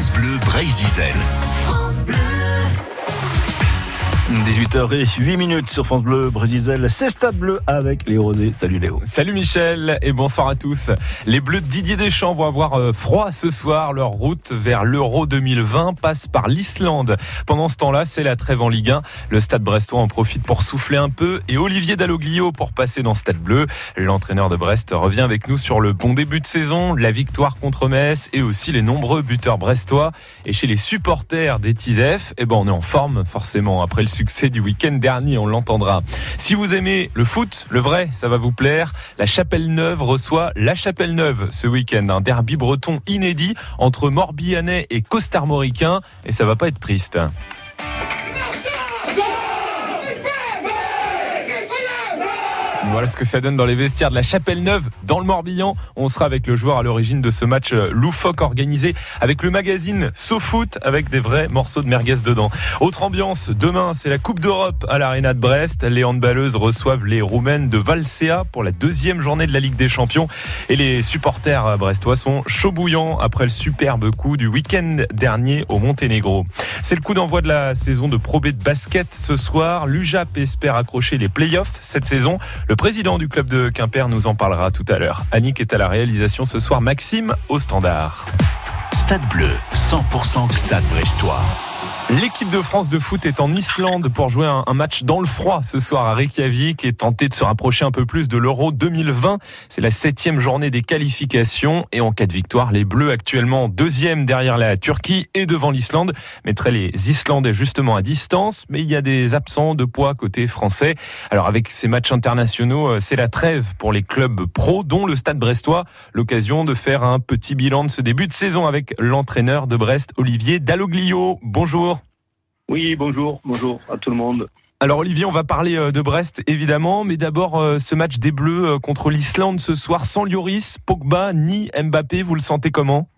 France Bleu Brésil. France Bleu. 18h08 minutes sur France Bleu, Brésil, c'est Stade Bleu avec les Rosés. Salut Léo. Salut Michel et bonsoir à tous. Les Bleus de Didier Deschamps vont avoir euh, froid ce soir. Leur route vers l'Euro 2020 passe par l'Islande. Pendant ce temps-là, c'est la trêve en Ligue 1. Le Stade Brestois en profite pour souffler un peu et Olivier Dalloglio pour passer dans Stade Bleu. L'entraîneur de Brest revient avec nous sur le bon début de saison, la victoire contre Metz et aussi les nombreux buteurs brestois. Et chez les supporters des Tizef, eh ben on est en forme forcément après le du week-end dernier, on l'entendra. Si vous aimez le foot, le vrai, ça va vous plaire. La Chapelle Neuve reçoit la Chapelle Neuve ce week-end, un derby breton inédit entre Morbihanais et Costarmoricains, et ça va pas être triste. Voilà ce que ça donne dans les vestiaires de la Chapelle Neuve, dans le Morbihan. On sera avec le joueur à l'origine de ce match euh, loufoque organisé avec le magazine SoFoot avec des vrais morceaux de merguez dedans. Autre ambiance, demain c'est la Coupe d'Europe à l'Arena de Brest. Les handballeuses reçoivent les Roumaines de Valsea pour la deuxième journée de la Ligue des Champions. Et les supporters brestois sont chauds bouillants après le superbe coup du week-end dernier au Monténégro. C'est le coup d'envoi de la saison de Pro B de basket ce soir. L'UJAP espère accrocher les playoffs cette saison. Président du club de Quimper nous en parlera tout à l'heure. Annick est à la réalisation ce soir, Maxime au standard. Stade bleu, 100% stade brestois. L'équipe de France de foot est en Islande pour jouer un, match dans le froid ce soir à Reykjavik et tenter de se rapprocher un peu plus de l'Euro 2020. C'est la septième journée des qualifications et en cas de victoire, les Bleus actuellement deuxième derrière la Turquie et devant l'Islande mettraient les Islandais justement à distance. Mais il y a des absents de poids côté français. Alors avec ces matchs internationaux, euh, c'est la trêve pour les clubs pro, dont le Stade Brestois. L'occasion de faire un petit bilan de ce début de saison avec l'entraîneur de Brest, Olivier Dalloglio. Bonjour. Oui, bonjour, bonjour à tout le monde. Alors Olivier, on va parler euh, de Brest évidemment, mais d'abord euh, ce match des Bleus euh, contre l'Islande ce soir sans Lloris, Pogba ni Mbappé, vous le sentez comment?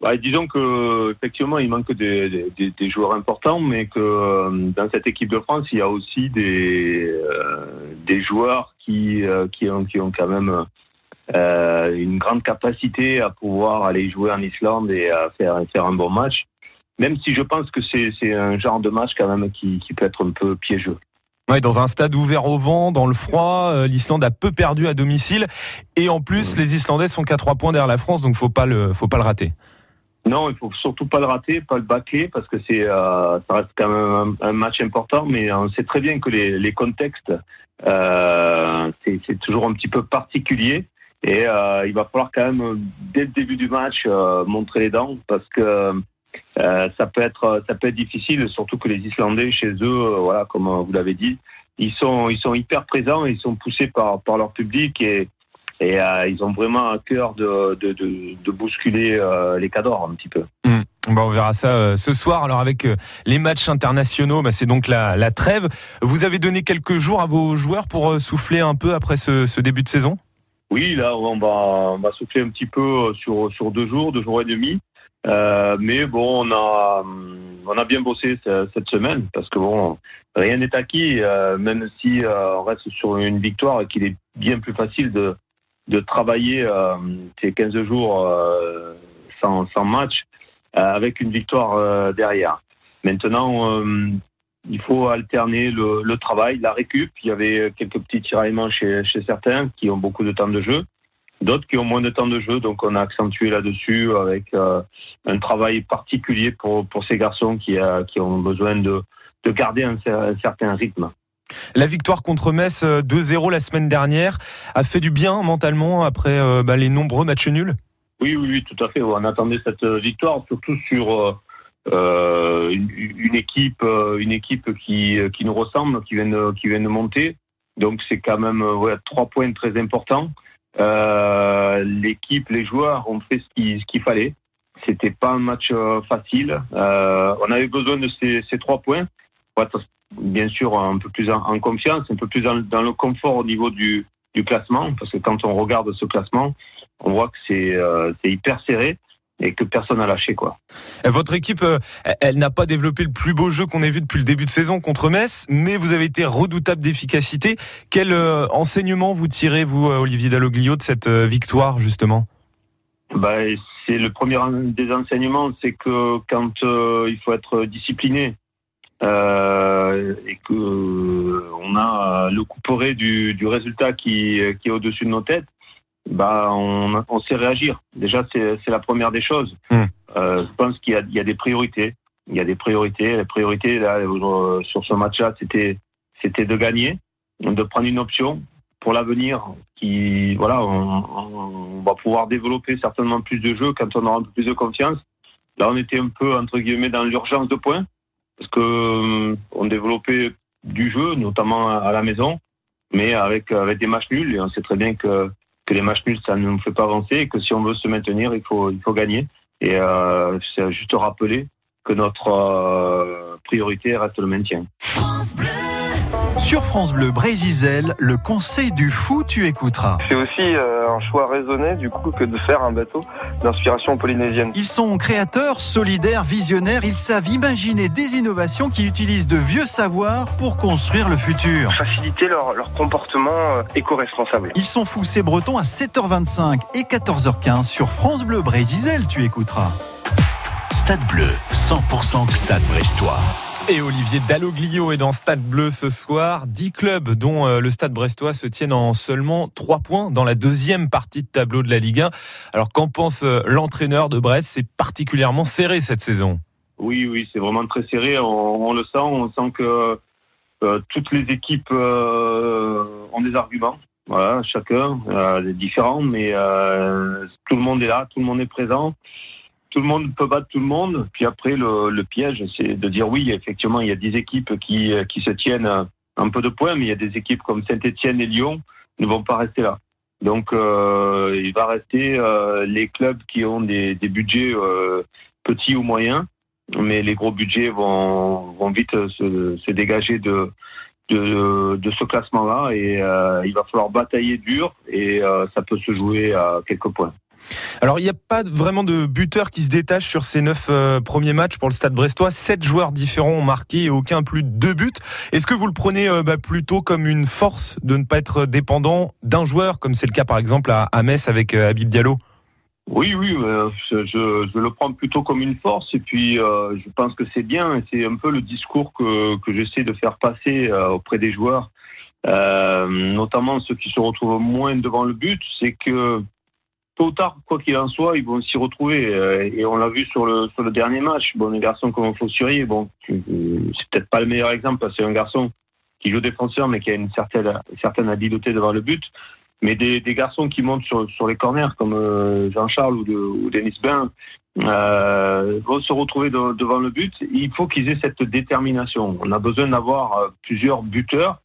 Bah, disons que effectivement il manque des, joueurs importants, mais que dans cette équipe de France il y a aussi des des joueurs qui qui ont qui ont quand même une grande capacité à pouvoir aller jouer en Islande et à faire faire un bon match même si je pense que c'est un genre de match quand même qui, qui peut être un peu piégeux. Ouais, dans un stade ouvert au vent, dans le froid, euh, l'Islande a peu perdu à domicile et en plus les Islandais sont qu'à trois points derrière la France, donc faut pas le faut pas le rater. Non, il faut surtout pas le rater, pas le bâcler parce que c'est euh, ça reste quand même un, match important, mais on sait très bien que les, les contextes euh, c'est toujours un petit peu particulier et euh, il va falloir quand même dès le début du match montrer les dents parce que euh, ça peut être ça peut être difficile, surtout que les Islandais chez eux, euh, voilà, comme vous l'avez dit, ils sont ils sont hyper présents, ils sont poussés par par leur public et et euh, ils ont vraiment à cœur de de, de, de bousculer les cadors un petit peu. Mmh. Bon, on verra ça ce soir. Alors avec les matchs internationaux, bah, c'est donc la, la trêve. Vous avez donné quelques jours à vos joueurs pour souffler un peu après ce, ce début de saison? Oui, là on va on va souffler un petit peu sur sur deux jours, deux jours et demi. Euh, mais bon, on a, on a bien bossé cette semaine parce que bon, rien n'est acquis, euh, même si euh, on reste sur une victoire et qu'il est bien plus facile de, de travailler ces 15 jours sans, sans match avec une victoire derrière. Maintenant, il faut alterner le, le, travail, la récup. Il y avait quelques petits tiraillements chez, chez certains qui ont beaucoup de temps de jeu d'autres qui ont moins de temps de jeu. Donc on a accentué là-dessus avec euh, un travail particulier pour, pour ces garçons qui, euh, qui ont besoin de, de garder un, certain rythme. La victoire contre Metz 2-0 euh, la semaine dernière a fait du bien mentalement après bah, les nombreux matchs nuls? Oui, oui, oui, tout à fait. On attendait cette victoire, surtout sur euh, une, une, équipe, une équipe qui, qui nous ressemble, qui vient de, qui vient de monter. Donc c'est quand même ouais, trois points très importants. Euh, l'équipe, les joueurs ont fait ce qu'il fallait. C'était pas un match euh, facile. Euh, on avait besoin de ces, trois points pour être bien sûr un peu plus en, confiance, un peu plus dans, le confort au niveau du, classement, parce que quand on regarde ce classement, on voit que c'est hyper serré et que personne n'a lâché quoi. Votre équipe, euh, elle n'a pas développé le plus beau jeu qu'on ait vu depuis le début de saison contre Metz, mais vous avez été redoutable d'efficacité. Quel euh, enseignement vous tirez vous, euh, Olivier Dalloglio, de cette victoire justement? Bah, c'est le premier des enseignements, c'est que quand il faut être discipliné et que on a le couperet du, du résultat qui, qui est au-dessus de nos têtes, bah, on, on sait réagir. Déjà, c'est la première des choses. Mm. Euh, je pense qu'il y, y, a des priorités. Il y a des priorités. Les priorités là, sur ce match-là, c'était c'était de gagner, de prendre une option pour l'avenir. Qui voilà, on, on, va pouvoir développer certainement plus de jeux quand on aura un peu plus de confiance. Là, on était un peu entre guillemets dans l'urgence de points parce que euh, on développait du jeu, notamment à la maison, mais avec avec des matchs nuls. Et on sait très bien que que les matchs nuls, ça ne nous fait pas avancer et que si on veut se maintenir, il faut, il faut gagner. Et euh, c'est juste rappeler que notre euh, priorité reste le maintien. Sur France Bleu Brésil, le conseil du fou, tu écouteras. C'est aussi euh, un choix raisonné du coup que de faire un bateau d'inspiration polynésienne. Ils sont créateurs, solidaires, visionnaires. Ils savent imaginer des innovations qui utilisent de vieux savoirs pour construire le futur. Faciliter leur, leur comportement euh, éco-responsable. Ils sont fous, c'est breton à 7h25 et 14h15 sur France Bleu Brésil, tu écouteras. Stade Bleu, 100% Stade Brestois. Et Olivier Dalloglio est dans Stade Bleu ce soir. 10 clubs dont euh, le Stade Brestois se tiennent en seulement 3 points dans la deuxième partie de tableau de la Ligue 1. Alors qu'en pense euh, l'entraîneur de Brest? C'est particulièrement serré cette saison. Oui, oui, c'est vraiment très serré. On, le sent. On sent que euh, toutes les équipes ont des arguments. Voilà, chacun euh, différent, mais tout le monde est là, tout le monde est présent tout le monde peut battre tout le monde. Puis après, le, piège, c'est de dire oui, effectivement, il y a des équipes qui, qui se tiennent un peu de points, mais il y a des équipes comme Saint-Etienne et Lyon ne vont pas rester là. Donc, euh, il va rester euh, les clubs qui ont des, budgets euh, petits ou moyens, mais les gros budgets vont, vont vite se, dégager de, de, de ce classement-là et il va falloir batailler dur et ça peut se jouer à quelques points. Alors, il n'y a pas vraiment de buteur qui se détache sur ces neuf euh, premiers matchs pour le Stade Brestois. Sept joueurs différents ont marqué et aucun plus de deux buts. Est-ce que vous le prenez euh, bah, plutôt comme une force de ne pas être dépendant d'un joueur, comme c'est le cas par exemple à, Metz avec euh, Habib Diallo? Oui, oui, je, le prends plutôt comme une force et puis je pense que c'est bien. C'est un peu le discours que, que j'essaie de faire passer auprès des joueurs, notamment ceux qui se retrouvent moins devant le but. C'est que tôt ou tard, quoi qu'il en soit, ils vont s'y retrouver. et on l'a vu sur le, dernier match. Bon, les garçons comme Fossurier, bon, c'est peut-être pas le meilleur exemple parce que c'est un garçon qui joue défenseur mais qui a une certaine, certaine habileté devant le but. Mais des, garçons qui montent sur, les corners comme euh, Jean-Charles ou, de, ou Denis Bain euh, vont se retrouver de, devant le but. Il faut qu'ils aient cette détermination. On a besoin d'avoir plusieurs buteurs.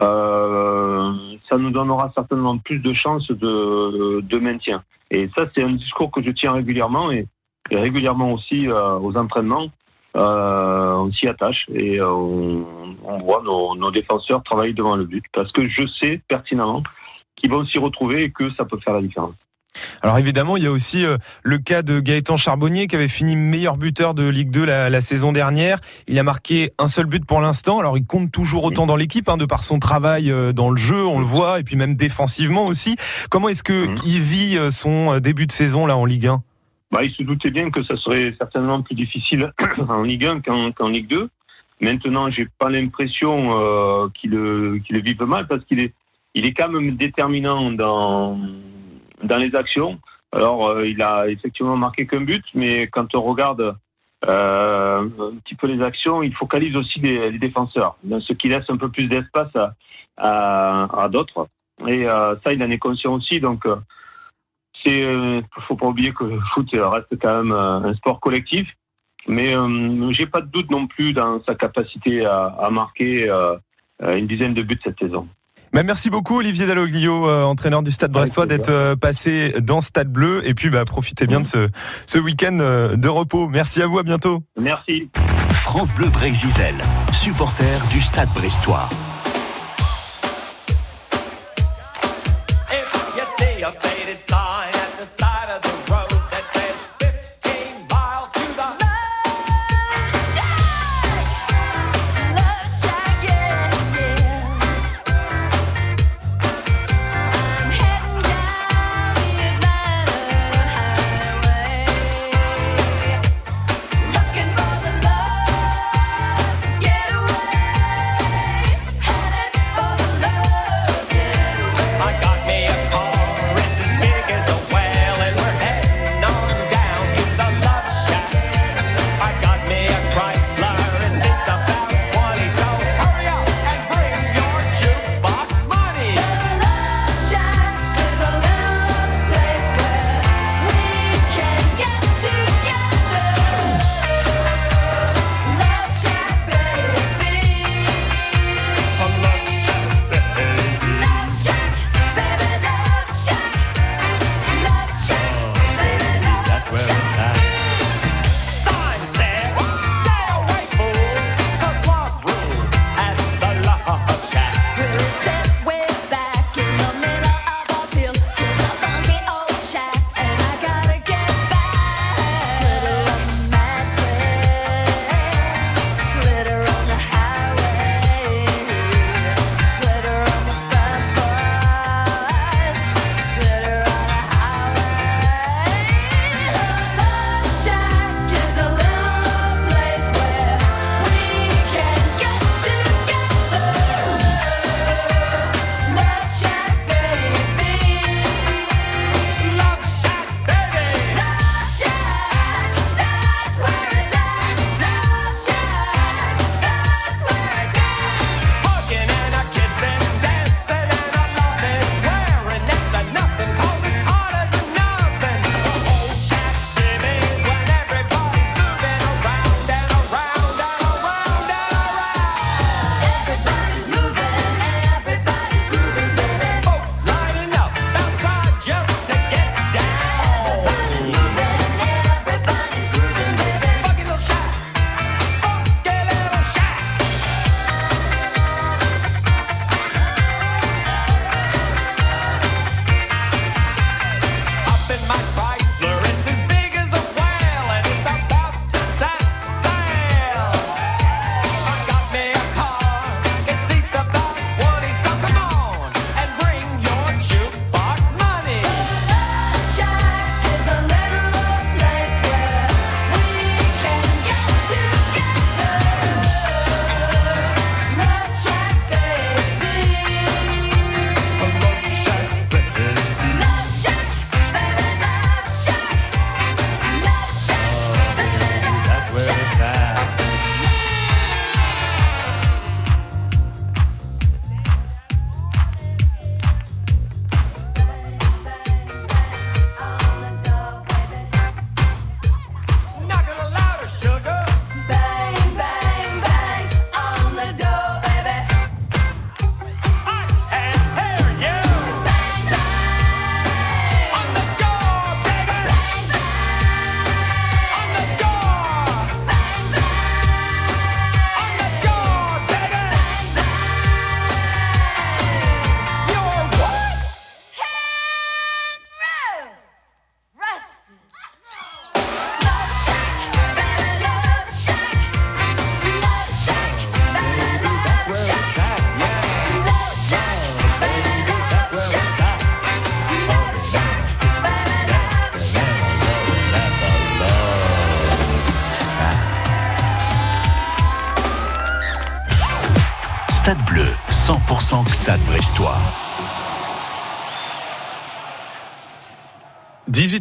Euh, ça nous donnera certainement plus de chances de maintien. Et ça, c'est un discours que je tiens régulièrement et, régulièrement aussi euh, aux entraînements. Euh, on s'y attache et euh, on, on, voit nos, nos, défenseurs travailler devant le but parce que je sais pertinemment qu'ils vont s'y retrouver et que ça peut faire la différence. Alors évidemment, il y a aussi euh, le cas de Gaëtan Charbonnier qui avait fini meilleur buteur de Ligue 2 la, la saison dernière. Il a marqué un seul but pour l'instant. Alors il compte toujours autant dans l'équipe, hein, de par son travail euh, dans le jeu, on le voit, et puis même défensivement aussi. Comment est-ce que mmh. il vit euh, son début de saison là en Ligue 1 bah, Il se doutait bien que ça serait certainement plus difficile en Ligue 1 qu'en qu Ligue 2. Maintenant, j'ai pas l'impression euh, qu'il le, qu le vive mal parce qu'il est il est quand même déterminant dans, dans les actions. Alors, euh, il a effectivement marqué qu'un but, mais quand on regarde euh, un petit peu les actions, il focalise aussi les, défenseurs, ce qui laisse un peu plus d'espace à, d'autres. Et euh, ça, il en est conscient aussi. Donc, c'est, faut pas oublier que le foot reste quand même un sport collectif. Mais j'ai pas de doute non plus dans sa capacité à marquer une dizaine de buts cette saison. Bah merci beaucoup Olivier Dalloglio, euh, entraîneur du Stade Brestois, d'être euh, passé dans Stade Bleu et puis bah, profitez bien de ce, ce week-end euh, de repos. Merci à vous, à bientôt. Merci. France Bleu Brésil, supporter du Stade Brestois.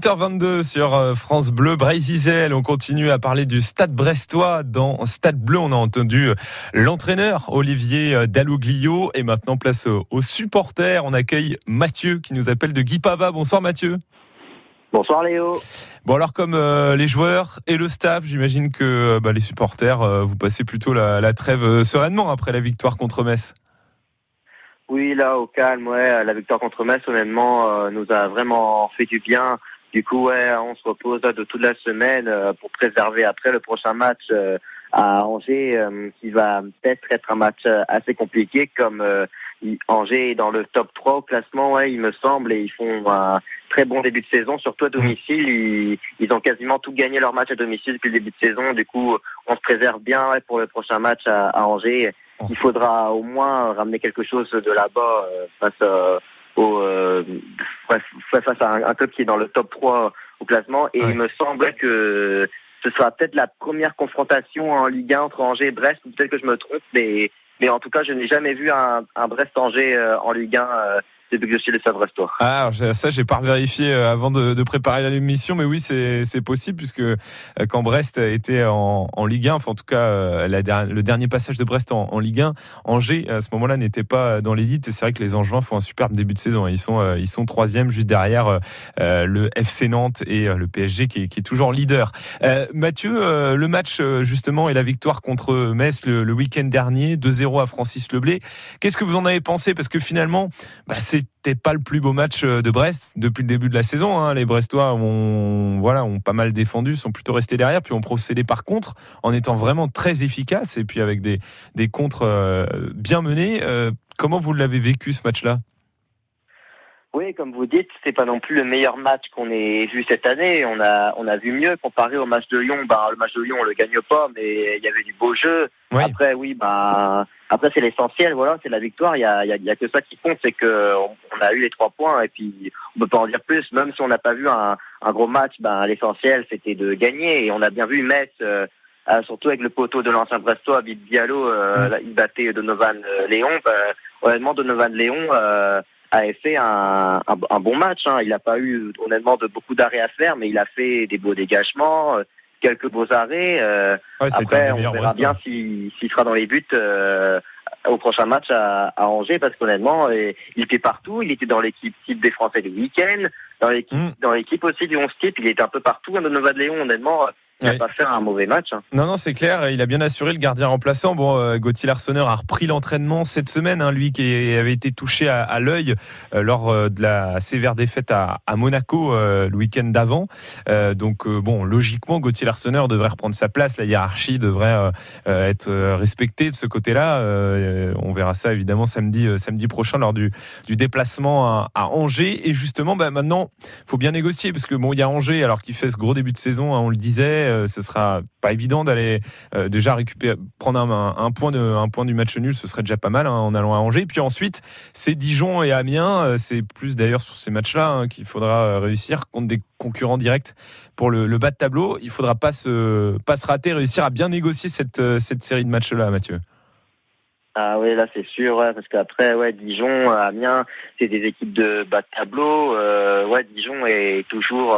18h22 sur euh, France Bleu, Brésil. On continue à parler du Stade Brestois. Dans Stade Bleu, on a entendu euh, l'entraîneur Olivier euh, Dalloglio. Et maintenant, place aux supporters. On accueille Mathieu qui nous appelle de Guy Pava. Bonsoir Mathieu. Bonsoir Léo. Bon alors comme les joueurs et le staff, j'imagine que bah, les supporters, vous passez plutôt la, la trêve sereinement après la victoire contre Metz. Oui, là, au calme, ouais, la victoire contre Metz, honnêtement, nous a vraiment fait du bien. Du coup, ouais, on se repose de toute la semaine euh, pour préserver après le prochain match euh, à Angers, qui va peut-être être un match assez compliqué, comme Angers est dans le top 3 au classement, ouais, il me semble, et ils font un très bon début de saison, surtout à domicile. Ils, ils ont quasiment tout gagné leur match à domicile depuis le début de saison. Du coup, on se préserve bien ouais, pour le prochain match à, à Angers il faudra au moins ramener quelque chose de là-bas euh, face, euh, au, euh, face à un, club qui est dans le top 3 au classement. Et il me semble que ce sera peut-être la première confrontation en Ligue 1 entre Angers et Brest. Peut-être que je me trompe, mais, mais en tout cas, je n'ai jamais vu un, un Brest-Angers en Ligue 1 depuis que je suis le Ah, ça, j'ai pas vérifié euh, avant de, préparer l'émission, mais oui, c'est possible puisque euh, quand Brest était en, en Ligue 1, enfin en tout cas euh, la, le dernier passage de Brest en, Ligue 1, Angers à ce moment-là n'était pas dans l'élite et c'est vrai que les Angevins font un superbe début de saison. Ils sont ils sont troisième juste derrière le FC Nantes et le PSG qui est, toujours leader. Mathieu, le match justement et la victoire contre Metz le, le week-end dernier, 2-0 à Francis Leblé. Qu'est-ce que vous en avez pensé? Parce que finalement, bah, c'est c'était pas le plus beau match euh, de Brest depuis le début de la saison. Hein. Les Brestois ont, voilà, ont pas mal défendu, sont plutôt restés derrière, puis ont procédé par contre en étant vraiment très efficaces et puis avec des, des contres euh, bien menés. Euh, comment vous l'avez vécu ce match-là? Oui, comme vous dites, c'est pas non plus le meilleur match qu'on ait vu cette année. On a, on a vu mieux comparé au match de Lyon. Bah, le match de Lyon, on le gagne pas, mais il y avait du beau jeu. Après, oui, bah, après c'est l'essentiel. Voilà, c'est la victoire. Il y a, y a, que ça qui compte, c'est que on, a eu les trois points et puis on peut pas en dire plus. Même si on n'a pas vu un, un gros match, bah, l'essentiel c'était de gagner. Et on a bien vu Metz. Euh, euh, surtout avec le poteau de l'ancien Brestois, Bib Diallo, euh, mm. il battait Donovan Léon. Bah, honnêtement, Donovan Léon, a fait un, un, bon match. Hein. Il n'a pas eu honnêtement de beaucoup d'arrêts à faire, mais il a fait des beaux dégagements, euh, quelques beaux arrêts. Euh, après, on verra bien s'il sera dans les buts euh, au prochain match à, à Angers, parce qu'honnêtement, il était partout. Il était dans l'équipe type des Français du week-end, dans l'équipe mm. dans l'équipe aussi du 11 type. Il était un peu partout. Hein, Nova de Léon, honnêtement, il n'a pas fait un mauvais match. Hein. Non, non, c'est clair. Il a bien assuré le gardien remplaçant. Bon, euh, Gauthier Larsonneur a repris l'entraînement cette semaine. Hein, lui qui avait été touché à, à l'œil euh, lors euh, de la sévère défaite à, à Monaco le week-end d'avant. donc, bon, logiquement, Gauthier Larsonneur devrait reprendre sa place. La hiérarchie devrait être respectée de ce côté-là. on verra ça évidemment samedi, samedi prochain lors du, du déplacement à, à, Angers. Et justement, bah, maintenant, faut bien négocier parce que bon, il y a Angers alors qu'il fait ce gros début de saison. Hein, on le disait. Euh, ce sera pas évident d'aller euh, déjà récupérer, prendre un, point de, un point du match nul, ce serait déjà pas mal hein, en allant à Angers. Puis ensuite, c'est Dijon et Amiens. Euh, c'est plus d'ailleurs sur ces matchs-là hein, qu'il faudra réussir contre des concurrents directs pour le, bas de tableau. Il faudra pas se, pas se rater, réussir à bien négocier cette, cette série de matchs-là, Mathieu. Ah oui, là c'est sûr, parce qu'après, ouais, Dijon, Amiens, c'est des équipes de bas de tableau. ouais, Dijon est toujours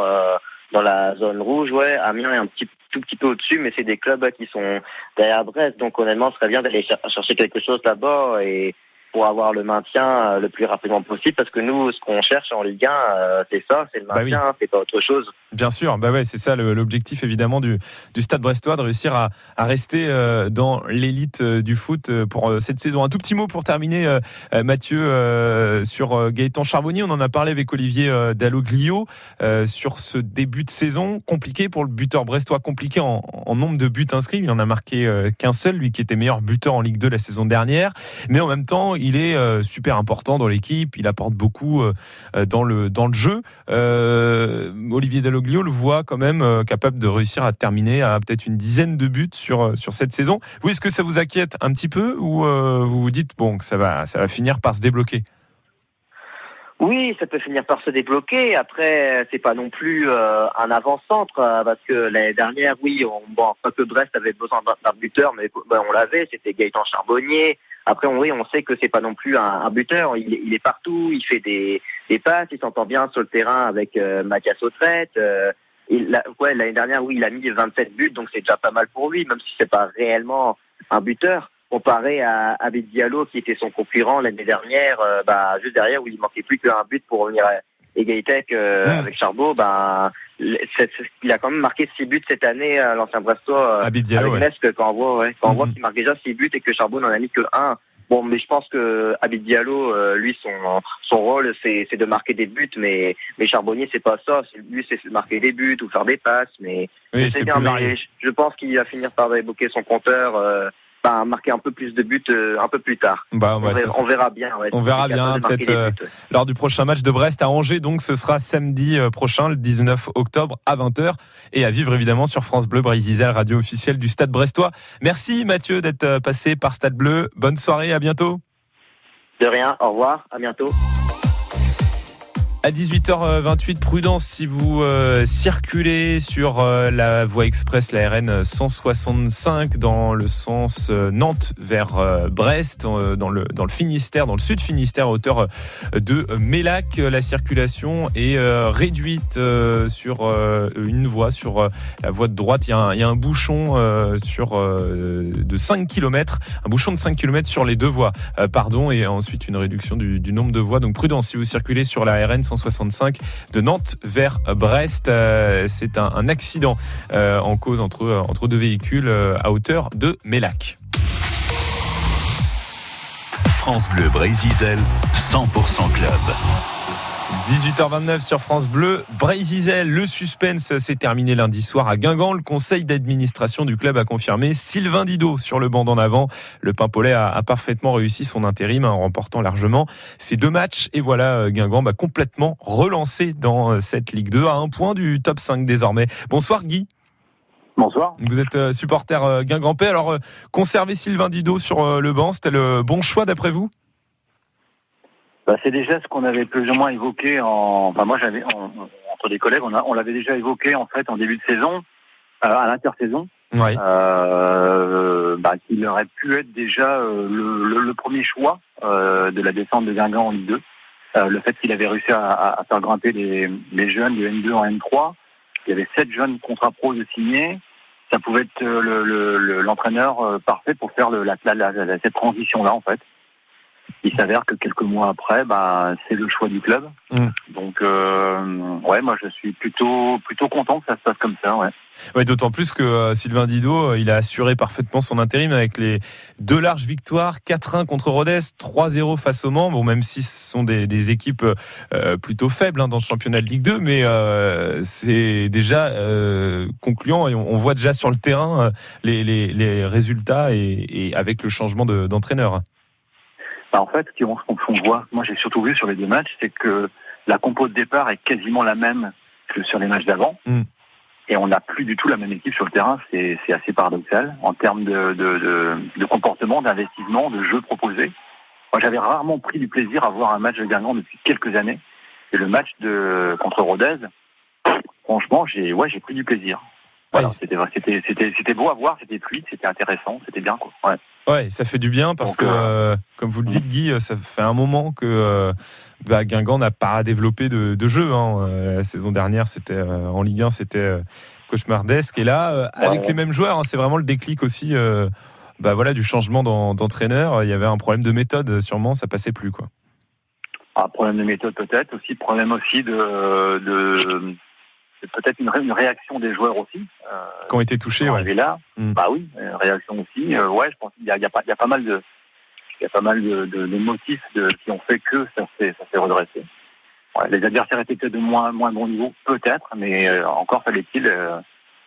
dans la zone rouge, ouais. Amiens est un petit tout petit peu au-dessus, mais c'est des clubs qui sont derrière Brest. Donc honnêtement, ce serait bien d'aller chercher quelque chose là-bas et pour avoir le maintien euh, le plus rapidement possible parce que nous ce qu'on cherche en Ligue 1 euh, c'est ça c'est le bah maintien c'est pas autre chose. Bien sûr bah ouais c'est ça l'objectif évidemment du, du Stade Brestois de réussir à, à rester euh, dans l'élite du foot pour cette saison. Un tout petit mot pour terminer Mathieu sur Gaëtan Charbonnier. On en a parlé avec Olivier Dalloglio sur ce début de saison compliqué pour le buteur brestois compliqué en, en nombre de buts inscrits. Il en a marqué qu'un seul lui qui était meilleur buteur en Ligue 2 la saison dernière. Mais en même temps il est euh, super important dans l'équipe, il apporte beaucoup euh, euh, dans le jeu. Olivier Dalloglio le voit quand même capable de réussir à terminer à peut-être une dizaine de buts sur sur cette saison. Vous est-ce que ça vous inquiète un petit peu ou vous vous dites bon que ça va ça va finir par se débloquer? Oui, ça peut finir par se débloquer. Après, c'est pas non plus euh, un avant-centre euh, parce que l'année dernière, oui, on, bon, que Brest avait besoin d'un buteur, mais ben, on l'avait, c'était Gaëtan Charbonnier. Après, on, oui, on sait que c'est pas non plus un, buteur. Il, est partout, il fait des, passes, il s'entend bien sur le terrain avec euh, Mathias Autrette. Euh, ouais, l'année dernière, oui, il a mis 27 buts, donc c'est déjà pas mal pour lui, même si c'est pas réellement un buteur comparé à Abid Diallo qui était son concurrent l'année dernière, euh, bah, juste derrière où il manquait plus qu'un but pour revenir à égalité euh, avec Charbot, bah, il a quand même marqué 6 buts cette année à l'ancien Brestois euh, Diallo, avec ouais. quand on voit, ouais, quand on voit qu'il marque déjà 6 buts et que Charbot n'en a mis que 1. Bon, mais je pense que Abid Diallo, euh, lui, son son rôle, c'est de marquer des buts, mais mais Charbonnier, c'est pas ça. Lui, c'est marquer des buts ou faire des passes, mais, c'est bien. Mais je pense qu'il va finir par évoquer son compteur. Euh, bah, marquer un peu plus de buts euh, un peu plus tard. Bah, on, verra, bien. on verra bien peut-être euh, lors du prochain match de Brest à Angers. Donc ce sera samedi euh, prochain, le 19 octobre à 20h et à vivre évidemment sur France Bleu Brésil, radio officielle du Stade Brestois. Merci Mathieu d'être passé par Stade Bleu. Bonne soirée, à bientôt. De rien, au revoir, à bientôt. À 18h28, prudence si vous euh, circulez sur euh, la voie express, la RN 165, dans le sens euh, Nantes vers Brest, dans, le, Finistère, dans le sud Finistère, à hauteur de Mélac. La circulation est réduite sur une voie, sur la voie de droite. Il y a un, il y a un bouchon sur, de 5 km, un bouchon de 5 km sur les deux voies, pardon, et ensuite une réduction du, du nombre de voies. Donc prudence si vous circulez sur la RN 165 de Nantes vers Brest. Euh, c'est un, accident euh, en cause entre, entre deux véhicules euh, à hauteur de Mélac. France Bleu Brésil, 100% club. 18h29 sur France Bleu. Brézizel, le suspense s'est terminé lundi soir à Guingamp. Le conseil d'administration du club a confirmé Sylvain Didot sur le banc d'en avant. Le Pimpolais a, a, parfaitement réussi son intérim en remportant largement ses deux matchs. Et voilà, euh, Guingamp va complètement relancé dans euh, cette Ligue 2 à un point du top 5 désormais. Bonsoir Guy. Bonsoir. Vous êtes euh, supporter Guingampais. Alors, conserver Sylvain Didot sur le banc, c'était le bon choix d'après vous? Bah, c'est déjà ce qu'on avait plus ou moins évoqué en. Enfin, moi, j'avais entre des collègues, on, on l'avait déjà évoqué en fait en début de saison, euh, à l'intersaison. Ouais. Euh, bah, qu'il aurait pu être déjà euh, le, le, premier choix euh, de la descente de Guingamp en Ligue 2. Euh, le fait qu'il avait réussi à, à, faire grimper les, les jeunes de N2 en N3, il y avait sept jeunes contrats pro de signés. Ça pouvait être l'entraîneur le, parfait pour faire le, la, la, la, cette transition-là, en fait. Il s'avère que quelques mois après, bah, c'est le choix du club. Mm. Donc, euh, ouais, moi, je suis plutôt plutôt content que ça se passe comme ça, ouais. Ouais, d'autant plus que euh, Sylvain Didot, euh, il a assuré parfaitement son intérim avec les deux larges victoires, 4-1 contre Rodez, 3-0 face au Mans. Bon, même si ce sont des, des équipes euh, plutôt faibles hein, dans ce championnat de Ligue 2, mais c'est déjà concluant et on, voit déjà sur le terrain les, les, les, résultats et, et, avec le changement d'entraîneur. Bah, en fait, ce qu'on voit, moi j'ai surtout vu sur les deux matchs, c'est que la compo de départ est quasiment la même que sur les matchs d'avant. Mm. Et on n'a plus du tout la même équipe sur le terrain. C'est assez paradoxal en termes de, de, de, de comportement, d'investissement, de jeu proposé. Moi, j'avais rarement pris du plaisir à voir un match de Guingamp depuis quelques années. Et le match de contre Rodez, franchement, j'ai ouais, j'ai pris du plaisir. Voilà, c'était c'était c'était c'était beau à voir, c'était fluide, c'était intéressant, c'était bien quoi. Ouais. Ouais, ça fait du bien parce que, euh, comme vous le dites, Guy, ça fait un moment que euh, bah, Guingamp n'a pas développé de, de jeu. Hein. Euh, la saison dernière, c'était en Ligue 1, c'était cauchemardesque. Et là, avec les mêmes joueurs, hein, c'est vraiment le déclic aussi. bah voilà, du changement d'entraîneur. Il y avait un problème de méthode, sûrement, ça passait plus quoi. Un problème de méthode peut-être, aussi problème aussi de, de c'est peut-être une, une, réaction des joueurs aussi. Euh, qui ont été touchés, ouais. là, mm. bah oui, une réaction aussi. Euh, ouais, je pense qu'il y a, y, pas, il y a pas mal de, il y a pas mal de, de, de motifs de, qui ont fait que ça s'est, redressé. Ouais, les adversaires étaient peut-être de moins, moins bon niveau, peut-être, mais euh, encore fallait-il euh,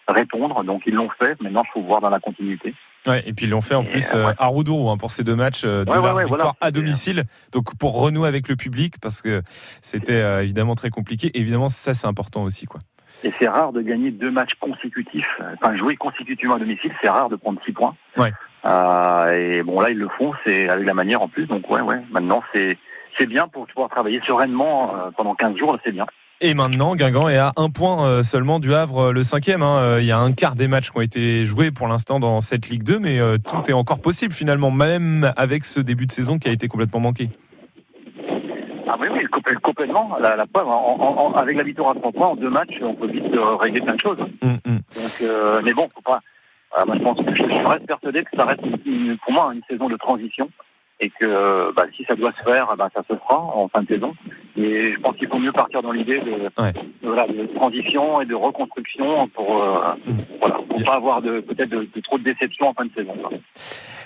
répondre. Donc ils l'ont fait. Maintenant, il faut voir dans la continuité. Ouais, et puis ils l'ont fait en plus euh, à Roudourou hein, pour ces deux matchs, euh, deux ouais, victoires à domicile. Donc pour renouer avec le public, parce que c'était évidemment très compliqué. évidemment, ça c'est important aussi, quoi. Et c'est rare de gagner deux matchs consécutifs. Enfin, jouer consécutivement à domicile, c'est rare de prendre six points. Ouais. Euh, et bon, là, ils le font, c'est avec la manière en plus. Donc, ouais, ouais. Maintenant, c'est c'est bien pour pouvoir travailler sereinement pendant 15 jours, c'est bien. Et maintenant, Guingamp est à un point seulement du Havre, le cinquième. Hein. Il y a un quart des matchs qui ont été joués pour l'instant dans cette Ligue 2, mais tout est encore possible finalement, même avec ce début de saison qui a été complètement manqué. Ah oui, oui, complètement. La, la preuve, avec la victoire à 3 points, en deux matchs, on peut vite régler plein de choses. Mm, mm. Donc, mais bon, faut pas. moi, je pense que je, reste persuadé que ça reste pour moi une saison de transition et que bah, si ça doit se faire, bah, ça se fera en fin de saison. Et je pense qu'il faut mieux partir dans l'idée de, de, transition et de reconstruction pour euh, mm. voilà, pour pas avoir de peut-être de, trop de déception en fin de saison.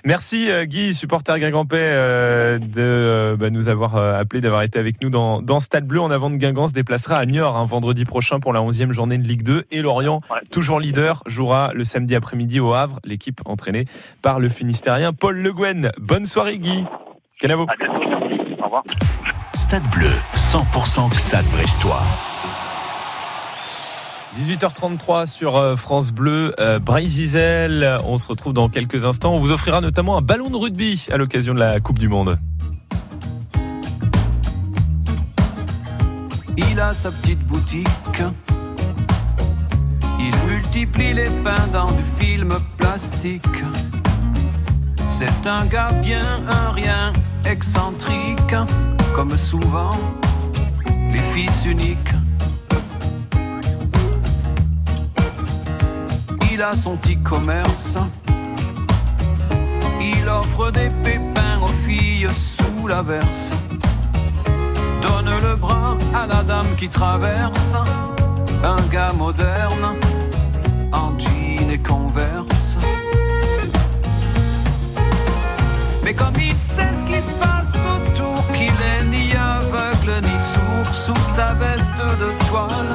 Merci euh, Guy, supporter Guingampais, euh, de bah, nous avoir appelé, d'avoir été avec nous dans, dans Stade Bleu. En avant de Guingamp se déplacera à Niort un vendredi prochain pour la 11e journée de Ligue 2 et Lorient, toujours leader, jouera le samedi après-midi au Havre. L'équipe entraînée par le Finistérien Paul Le Guen. Bonne soirée Guy. Au revoir. Stade Bleu, 100% Stade Brestois. 18h33 sur euh, France Bleu, euh, Zizel. On se retrouve dans quelques instants. On vous offrira notamment un ballon de rugby à l'occasion de la Coupe du Monde. Il a sa petite boutique. Il multiplie les pains dans du film plastique. C'est un gars bien, un rien, excentrique, comme souvent les fils uniques. Il a son petit commerce, il offre des pépins aux filles sous la verse. Donne le bras à la dame qui traverse, un gars moderne, en jean et converse. Mais comme il sait ce qui se passe autour, qu'il est ni aveugle ni sourd sous sa veste de toile,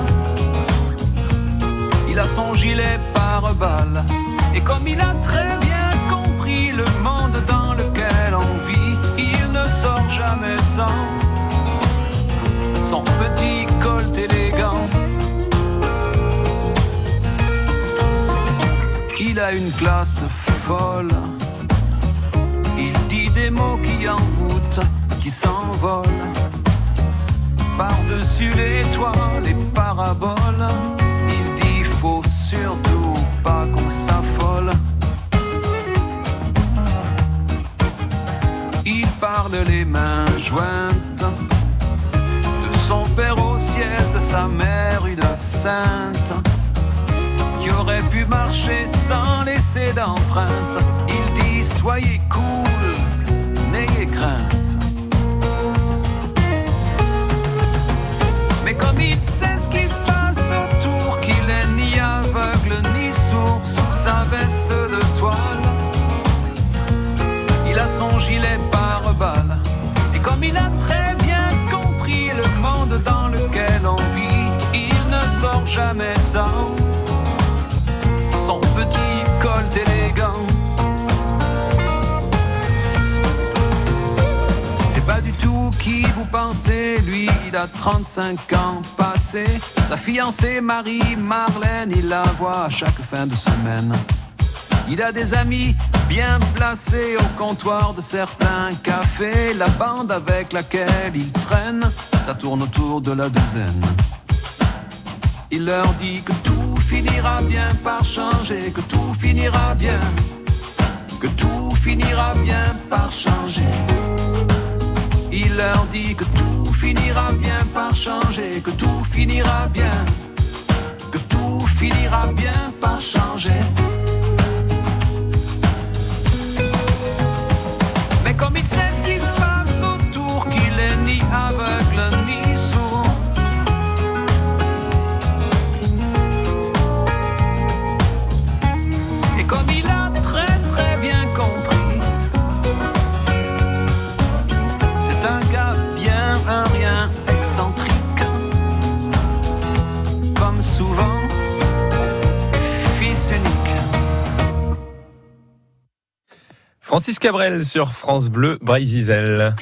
il a son gilet par balle. Et comme il a très bien compris le monde dans lequel on vit, il ne sort jamais sans son petit colt élégant. Il a une classe folle des mots qui envoûtent, qui s'envolent. Par-dessus les toits, les paraboles, il dit faut surtout pas qu'on s'affole. Il parle les mains jointes de son père au ciel, de sa mère une sainte qui aurait pu marcher sans laisser d'empreinte. Il dit soyez cool, sait ce qui se passe autour, qu'il est ni aveugle ni sourd sous sa veste de toile, il a son gilet par balle. Et comme il a très bien compris le monde dans lequel on vit, il ne sort jamais sans son petit col élégant. Du tout qui vous pensez, lui il a 35 ans passé. Sa fiancée Marie-Marlène, il la voit à chaque fin de semaine. Il a des amis bien placés au comptoir de certains cafés. La bande avec laquelle il traîne, ça tourne autour de la douzaine. Il leur dit que tout finira bien par changer, que tout finira bien, que tout finira bien par changer. Il leur dit que tout finira bien par changer, que tout finira bien, que tout finira bien par changer. Mais comme il sait ce qui se passe autour, qu'il est ni aveugle Francis Cabrel sur France Bleu, Zizel.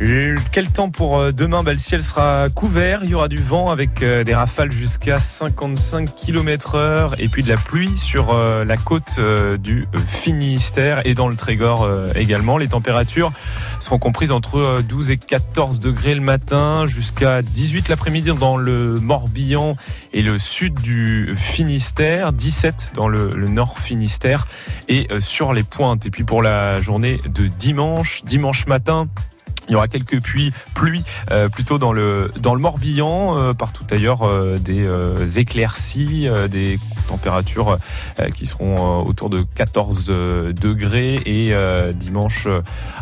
Quel temps pour euh, demain? Bah, Le ciel sera couvert, il y aura du vent avec euh, des rafales jusqu'à 55 km heure et puis de la pluie sur euh, la côte du Finistère et dans le Trégor également. Les températures seront comprises entre 12 et 14 degrés le matin jusqu'à 18 l'après-midi dans le Morbihan et le sud du Finistère, 17 dans le, le nord Finistère et sur les pointes. Et puis pour la journée de dimanche, dimanche matin, il y aura quelques pluies, pluies euh, plutôt dans le dans le Morbihan, euh, partout ailleurs euh, des éclaircies, des températures qui seront autour de 14 degrés et dimanche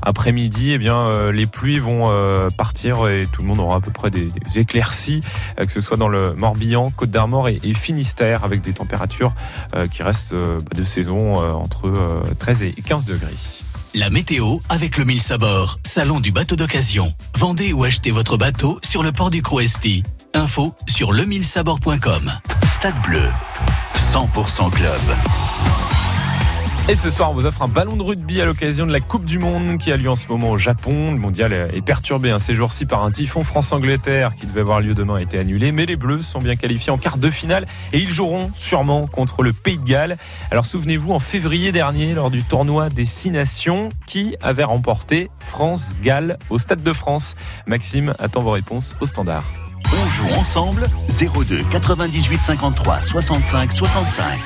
après-midi, eh bien les pluies vont partir et tout le monde aura à peu près des, éclaircies, que ce soit dans le Morbihan, Côte d'Armor et, Finistère, avec des températures qui restent bah, de saison entre 13 et 15 degrés. La météo avec le mille sabord, salon du bateau d'occasion. Vendez ou achetez votre bateau sur le port du Croesti. Info sur lemillesabord.com. Stade bleu, 100% club. Et ce soir, on vous offre un ballon de rugby à l'occasion de la Coupe du Monde qui a lieu en ce moment au Japon. Le mondial est perturbé hein, ces jours-ci par un typhon France-Angleterre qui devait avoir lieu demain a été annulé. Mais les Bleus sont bien qualifiés en quart de finale et ils joueront sûrement contre le Pays de Galles. Alors souvenez-vous, en février dernier, lors du tournoi des Six Nations, qui avait remporté France-Galles au Stade de France? Maxime attend vos réponses au standard. On joue ensemble 02 98 53 65 65.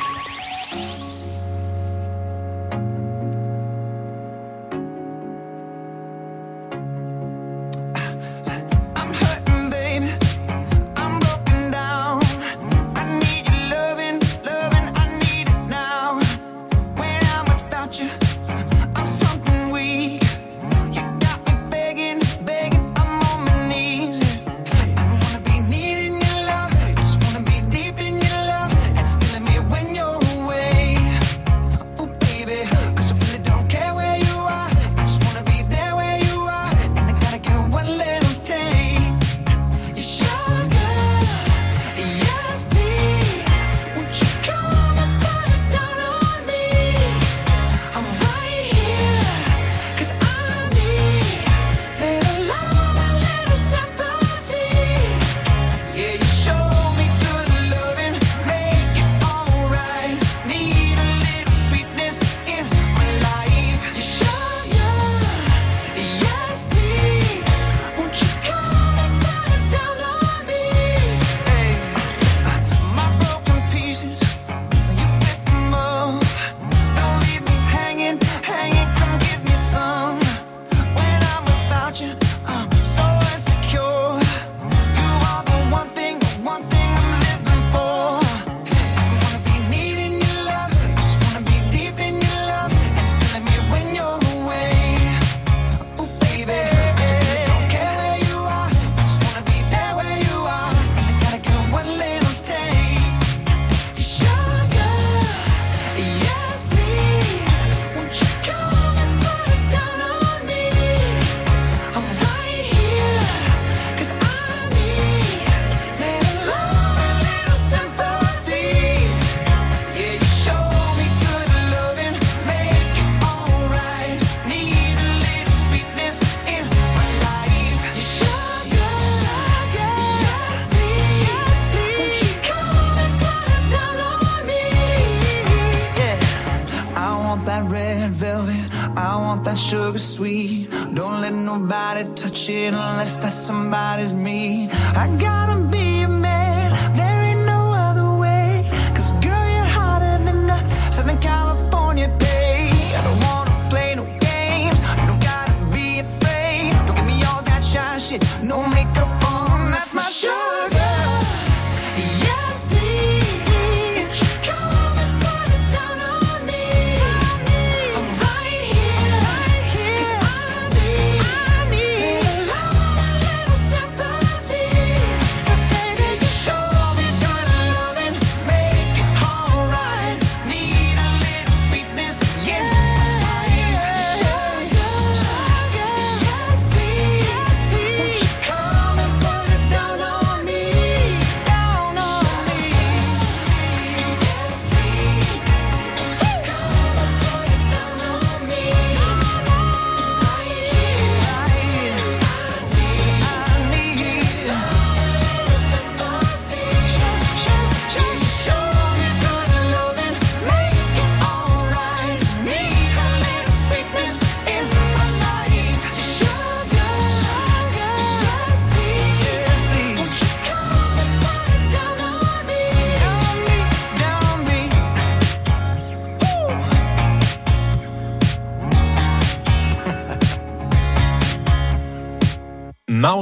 shit unless that somebody's me. I got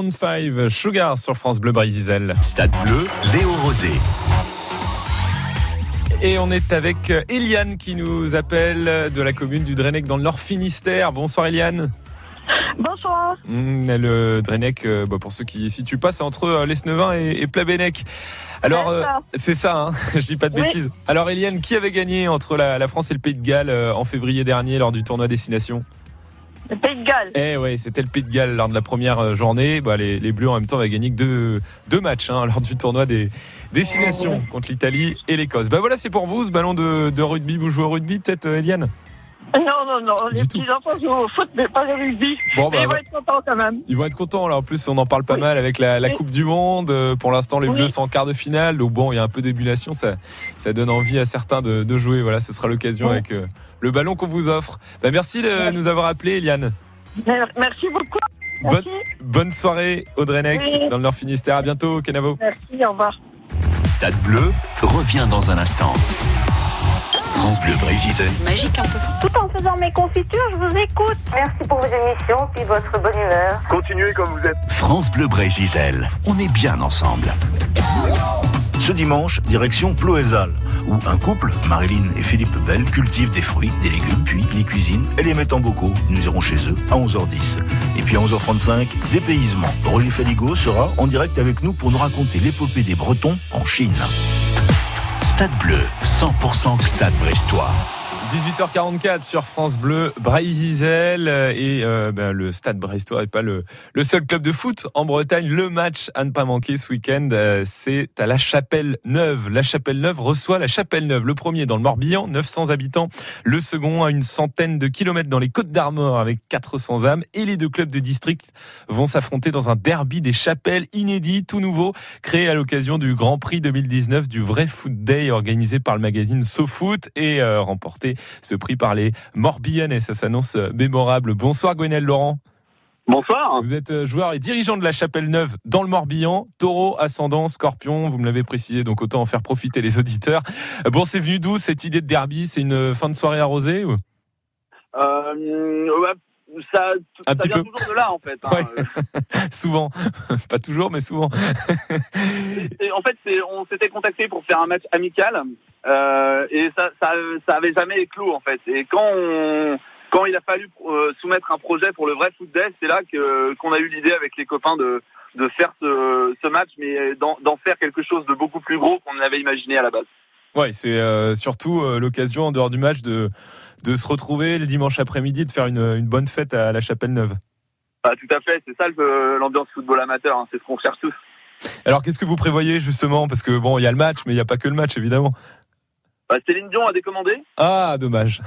Maroon 5, Sugar sur France Bleu Brésil. Stade Bleu, Léo Rosé. Et on est avec Eliane qui nous appelle de la commune du Drenec dans le Nord Finistère. Bonsoir Eliane. Bonsoir. Mmh, le Drenec, euh, bah, pour ceux qui ne situent pas, c'est entre euh, Lesnevin et, et Plabennec. Alors, euh, c'est ça, hein je dis pas de bêtises. Alors Eliane, qui avait gagné entre la, France et le Pays de Galles en février dernier lors du tournoi Destination? Le Pays de Galles. Eh oui, c'était le Pays de Galles lors de la première journée. Bah, les, Bleus en même temps avaient gagné que deux, deux matchs hein, lors du tournoi des destinations contre l'Italie et l'Écosse. Bah voilà, c'est pour vous ce ballon de, de, rugby. Vous jouez au rugby peut-être, Eliane? Non, non, non. Les petits-enfants jouent au foot, mais pas le rugby. Bon, bah, ils vont être contents quand même. Ils vont être contents. Alors, en plus, on en parle pas mal avec la, Coupe du Monde. Euh, pour l'instant, les Bleus sont en quart de finale. Donc, bon, il y a un peu d'ébullition. Ça, ça donne envie à certains de, jouer. Voilà, ce sera l'occasion avec euh, le ballon qu'on vous offre. Bah, merci de nous avoir appelé, Eliane. Merci beaucoup. Bonne, soirée, Audrey Neck, dans le Nord Finistère. À bientôt, Kenavo. Merci, au revoir. Stade Bleu revient dans un instant. France Bleu Brésil. Magique un peu. Tout en faisant mes confitures, je vous écoute. Merci pour vos émissions et votre bonne humeur. Continuez comme vous êtes. France Bleu Brésil. On est bien ensemble. Ce dimanche, direction Ploézal, où un couple, Marilyn et Philippe Bell, cultivent des fruits, des légumes, puis les cuisinent et les mettent en bocaux. Nous irons chez eux à 11h10. Et puis à 11h35, dépaysement. Roger Faligo sera en direct avec nous pour nous raconter l'épopée des Bretons en Chine. Stade Bleu, 100% Stade Brestois. 18h44 sur France Bleu, Braille-Zizel et euh, ben, le Stade Brestois n'est pas le, seul club de foot en Bretagne. Le match à ne pas manquer ce week-end, euh, c'est à la Chapelle Neuve. La Chapelle Neuve reçoit la Chapelle Neuve, le premier dans le Morbihan, 900 habitants, le second à une centaine de kilomètres dans les Côtes d'Armor avec 400 âmes et les deux clubs de district vont s'affronter dans un derby des chapelles inédit, tout nouveau, créé à l'occasion du Grand Prix 2019 du Vrai Foot Day organisé par le magazine SoFoot et euh, remporté ce prix par les Morbihanais. Ça s'annonce mémorable. Bonsoir Gwenel Laurent. Bonsoir. Vous êtes euh, joueur et dirigeant de la Chapelle Neuve dans le Morbihan. Taureau, ascendant, scorpion, vous me l'avez précisé, donc autant en faire profiter les auditeurs. Euh, bon, c'est venu d'où cette idée de derby? C'est une fin de soirée arrosée ou? Euh, ça, ça vient toujours de là en fait. Hein. souvent, pas toujours, mais souvent. en fait, on s'était contacté pour faire un match amical euh, et ça, ça, ça avait jamais éclos en fait. Et quand on, quand il a fallu euh, soumettre un projet pour le vrai foot day, c'est là que qu'on a eu l'idée avec les copains de de faire ce, ce match, mais d'en faire quelque chose de beaucoup plus gros qu'on avait imaginé à la base. Ouais, c'est euh, surtout euh, l'occasion en dehors du match de de se retrouver le dimanche après-midi, de faire une, une bonne fête à la Chapelle Neuve. Ah, tout à fait, c'est ça l'ambiance football amateur, hein, c'est ce qu'on cherche tous. Alors qu'est-ce que vous prévoyez justement? Parce que bon, il y a le match, mais il n'y a pas que le match évidemment. Bah, Céline Dion a décommandé. Ah, dommage.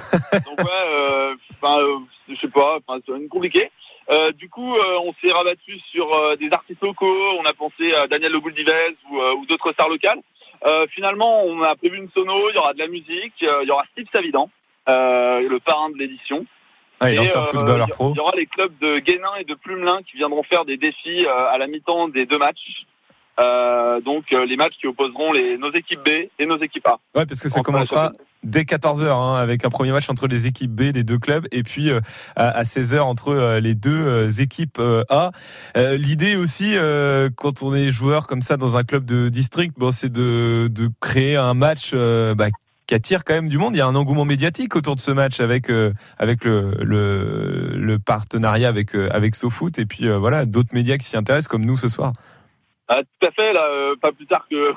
Donc ouais, euh, enfin, euh, je sais pas, c'est compliqué. Euh, du coup, euh, on s'est rabattu sur euh, des artistes locaux. On a pensé à Daniel Le Gouldivez ou, ou d'autres stars locales. finalement, on a prévu une sono. Il y aura de la musique. il y aura Steve Savidan, le parrain de l'édition. Ah, et, footballeur pro. Il y aura les clubs de Guénin et de Plumelin qui viendront faire des défis à la mi-temps des deux matchs. Euh, donc euh, les matchs qui opposeront les, nos équipes B et nos équipes A. Ouais, parce que ça commencera dès 14h hein, avec un premier match entre les équipes B des deux clubs et puis euh, à, 16h entre les deux équipes A. L'idée aussi quand on est joueur comme ça dans un club de district, bon, c'est de, de créer un match bah, qui attire quand même du monde. Il y a un engouement médiatique autour de ce match avec avec le, partenariat avec avec SoFoot et puis voilà d'autres médias qui s'y intéressent comme nous ce soir. Ah, tout à fait. Euh, pas plus tard que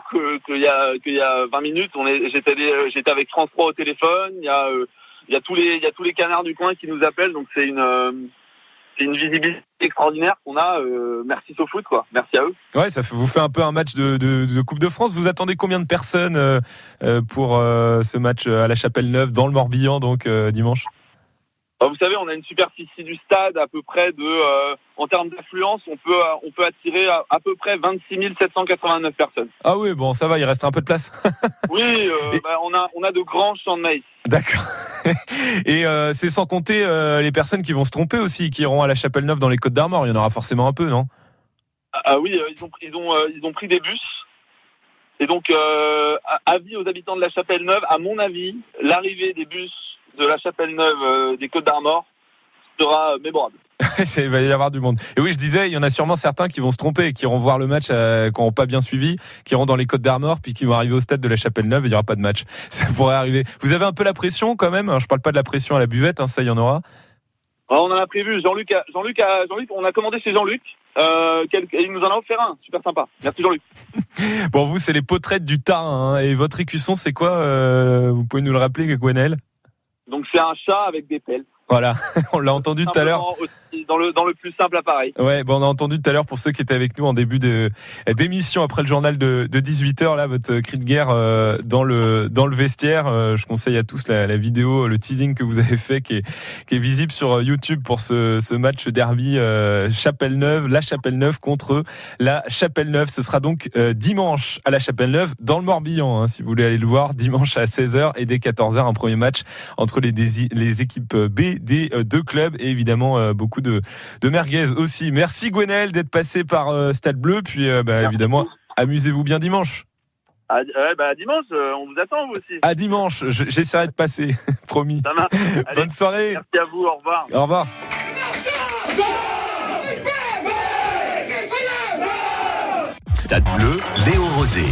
qu'il y a qu'il y a 20 minutes, j'étais euh, avec France 3 au téléphone. Il y a euh, tous les y a tous les canards du coin qui nous appellent. Donc c'est une c'est une visibilité extraordinaire qu'on a. merci SoFoot quoi. Merci à eux. Ouais, ça vous fait un peu un match de, de, de Coupe de France. Vous attendez combien de personnes pour ce match à la Chapelle Neuve dans le Morbihan donc dimanche? Vous savez, on a une superficie du stade à peu près de, euh, en termes d'affluence, on peut, euh, on peut attirer à, peu près 26 789 personnes. Ah oui, bon, ça va, il reste un peu de place. oui, euh, bah, on a, on a de grands champs de maïs. D'accord. Et c'est sans compter les personnes qui vont se tromper aussi, qui iront à la Chapelle Neuve dans les Côtes d'Armor. Il y en aura forcément un peu, non? Ah, ah, oui, ils ont, ils ont, ils ont pris des bus. Et donc, avis aux habitants de la Chapelle Neuve, à mon avis, l'arrivée des bus de la Chapelle Neuve euh, des Côtes d'Armor sera mémorable. il va y avoir du monde. Et oui, je disais, il y en a sûrement certains qui vont se tromper, qui iront voir le match, euh, qui n'auront pas bien suivi, qui iront dans les Côtes d'Armor, puis qui vont arriver au stade de la Chapelle Neuve et il n'y aura pas de match. Ça pourrait arriver. Vous avez un peu la pression quand même. Je parle pas de la pression à la buvette, hein, ça il y en aura. Ah, on en a prévu. Jean-Luc, Jean-Luc, Jean-Luc, on a commandé chez Jean-Luc. Euh, il nous en a offert un. Super sympa. Merci Jean-Luc. bon, vous, c'est les potrettes du tas. Hein, et votre écusson, c'est quoi euh, Vous pouvez nous le rappeler, Gwenel Donc, c'est un chat avec des pelles. Voilà, on l'a entendu tout à l'heure. Dans le, dans le plus simple appareil. Ouais, bon, on a entendu tout à l'heure pour ceux qui étaient avec nous en début d'émission après le journal de, de 18h, là, votre cri de guerre euh, dans, le, dans le vestiaire. Euh, je conseille à tous la, la, vidéo, le teasing que vous avez fait qui est, qui est visible sur euh, YouTube pour ce, ce match derby Chapelle-Neuve, la Chapelle-Neuve contre la Chapelle-Neuve. Ce sera donc dimanche à la Chapelle-Neuve dans le Morbihan, hein, si vous voulez aller le voir, dimanche à 16h et dès 14h, un premier match entre les, les équipes B des euh, deux clubs et évidemment euh, beaucoup de, de merguez aussi. Merci Gwenel d'être passé par euh, Stade Bleu, puis bah, évidemment amusez-vous bien dimanche. À, bah, dimanche, on vous attend vous aussi. À dimanche, j'essaierai de passer, promis. Bonne soirée. Merci à vous, au revoir. Au revoir. Stade Bleu, Léo Rosé.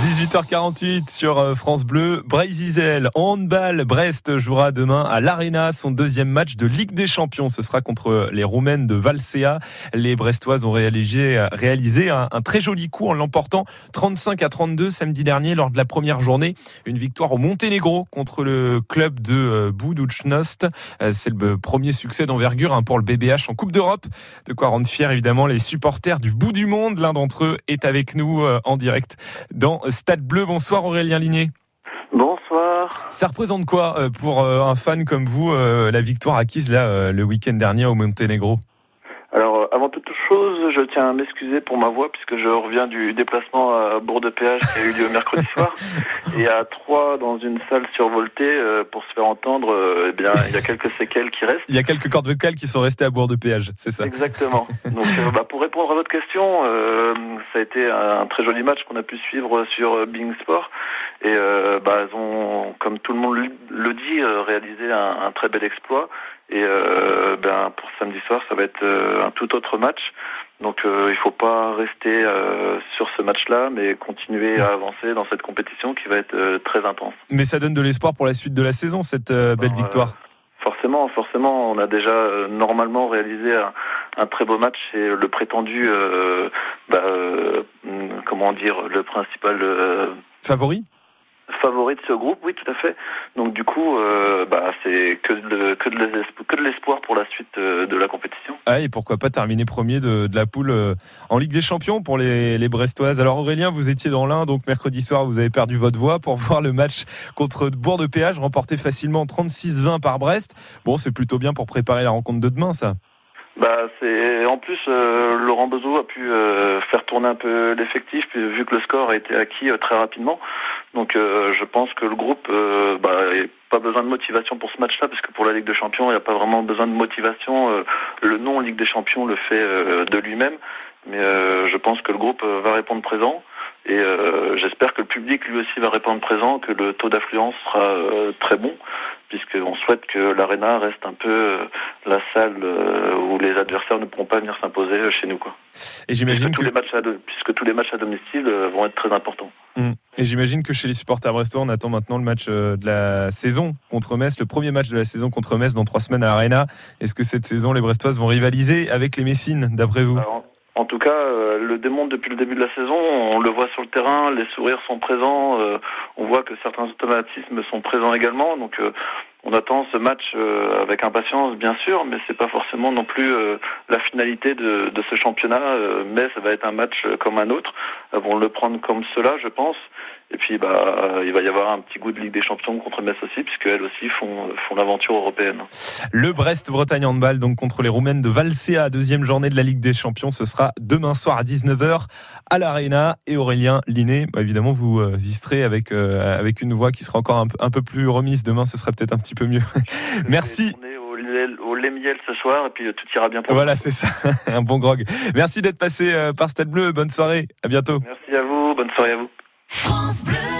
18h48 sur euh, France Bleu. Brésil, handball. Brest jouera demain à l'Arena son deuxième match de Ligue des Champions. Ce sera contre les Roumaines de Valsea. Les Brestoises ont réalisé, réalisé un, très joli coup en l'emportant 35 à 32 samedi dernier lors de la première journée. Une victoire au Monténégro contre le club de euh. Euh, c'est le premier succès d'envergure hein, pour le BBH en Coupe d'Europe. De quoi rendre fier évidemment les supporters du bout du monde. L'un d'entre eux est avec nous euh, en direct dans Stade Bleu. Bonsoir Aurélien Ligné. Bonsoir. Ça représente quoi euh, pour euh, un fan comme vous la victoire acquise là le week-end dernier au Monténégro? Alors, chose, je tiens à m'excuser pour ma voix puisque je reviens du déplacement à Bourg-de-Péage qui a eu lieu mercredi soir. Et à trois dans une salle survoltée, euh, pour se faire entendre, euh, eh bien, il y a quelques séquelles qui restent. Il y a quelques cordes vocales qui sont restées à Bourg-de-Péage, c'est ça Exactement. Donc, euh, bah, pour répondre à votre question, ça a été un très joli match qu'on a pu suivre sur Bing Sport. Et bah, elles ont, comme tout le monde le dit, réalisé un, un très bel exploit. Et euh, ben, pour samedi soir, ça va être euh, un tout autre match. Donc euh, il faut pas rester euh, sur ce match-là, mais continuer à avancer dans cette compétition qui va être euh, très intense. Mais ça donne de l'espoir pour la suite de la saison, cette belle victoire. Forcément, forcément, on a déjà normalement réalisé un, un, très beau match et le prétendu, bah, comment dire, le principal favori? Favori de ce groupe, oui, tout à fait. Donc du coup, euh, bah, c'est que de, l'espoir pour la suite euh, de la compétition. Ah, et pourquoi pas terminer premier de, la poule euh, en Ligue des Champions pour les, les Brestoises. Alors Aurélien, vous étiez dans l'un, donc mercredi soir, vous avez perdu votre voix pour voir le match contre Bourg de Péage, remporté facilement 36-20 par Brest. Bon, c'est plutôt bien pour préparer la rencontre de demain, ça. Bah c'est en plus euh, Laurent Bezo a pu euh, faire tourner un peu l'effectif vu que le score a été acquis euh, très rapidement. Donc je pense que le groupe bah pas besoin de motivation pour ce match-là parce pour la Ligue des Champions il n'y a pas vraiment besoin de motivation. le nom Ligue des Champions le fait de lui-même. Mais je pense que le groupe va répondre présent. Et j'espère que le public lui aussi va répondre présent, que le taux d'affluence sera très bon puisqu'on souhaite que l'Arena reste un peu euh, la salle euh, où les adversaires ne pourront pas venir s'imposer euh, chez nous. Quoi. Et j'imagine que... Tous les matchs à, puisque tous les matchs à domicile vont être très importants. Mmh. Et j'imagine que chez les supporters brestois, on attend maintenant le match de la saison contre Metz, le premier match de la saison contre Metz dans trois semaines à Arena. Est-ce que cette saison, les Brestoises vont rivaliser avec les Messines, d'après vous? En tout cas, euh, le démontre depuis le début de la saison. On le voit sur le terrain, les sourires sont présents. Euh, on voit que certains automatismes sont présents également. Donc, euh, on attend ce match avec impatience, bien sûr, mais c'est pas forcément non plus la finalité de, ce championnat. mais ça va être un match comme un autre. Elles vont le prendre comme cela, je pense. Et puis, bah, il va y avoir un petit goût de Ligue des Champions contre Metz aussi, puisqu'elles aussi font, l'aventure européenne. Le Brest-Bretagne Handball, donc contre les Roumaines de Valsea, deuxième journée de la Ligue des Champions. Ce sera demain soir à 19h à l'Arena. Et Aurélien Liné, bah, évidemment, vous euh, y serez avec, euh, avec une voix qui sera encore un, un, peu plus remise. Demain, ce sera peut-être un petit peu mieux. Merci au lait miel ce soir et puis tout ira bien pour Voilà, c'est ça, un bon grog. Merci d'être passé euh, par Stade Bleu. Bonne soirée, à bientôt. Merci à vous, bonne soirée à vous. France Bleu.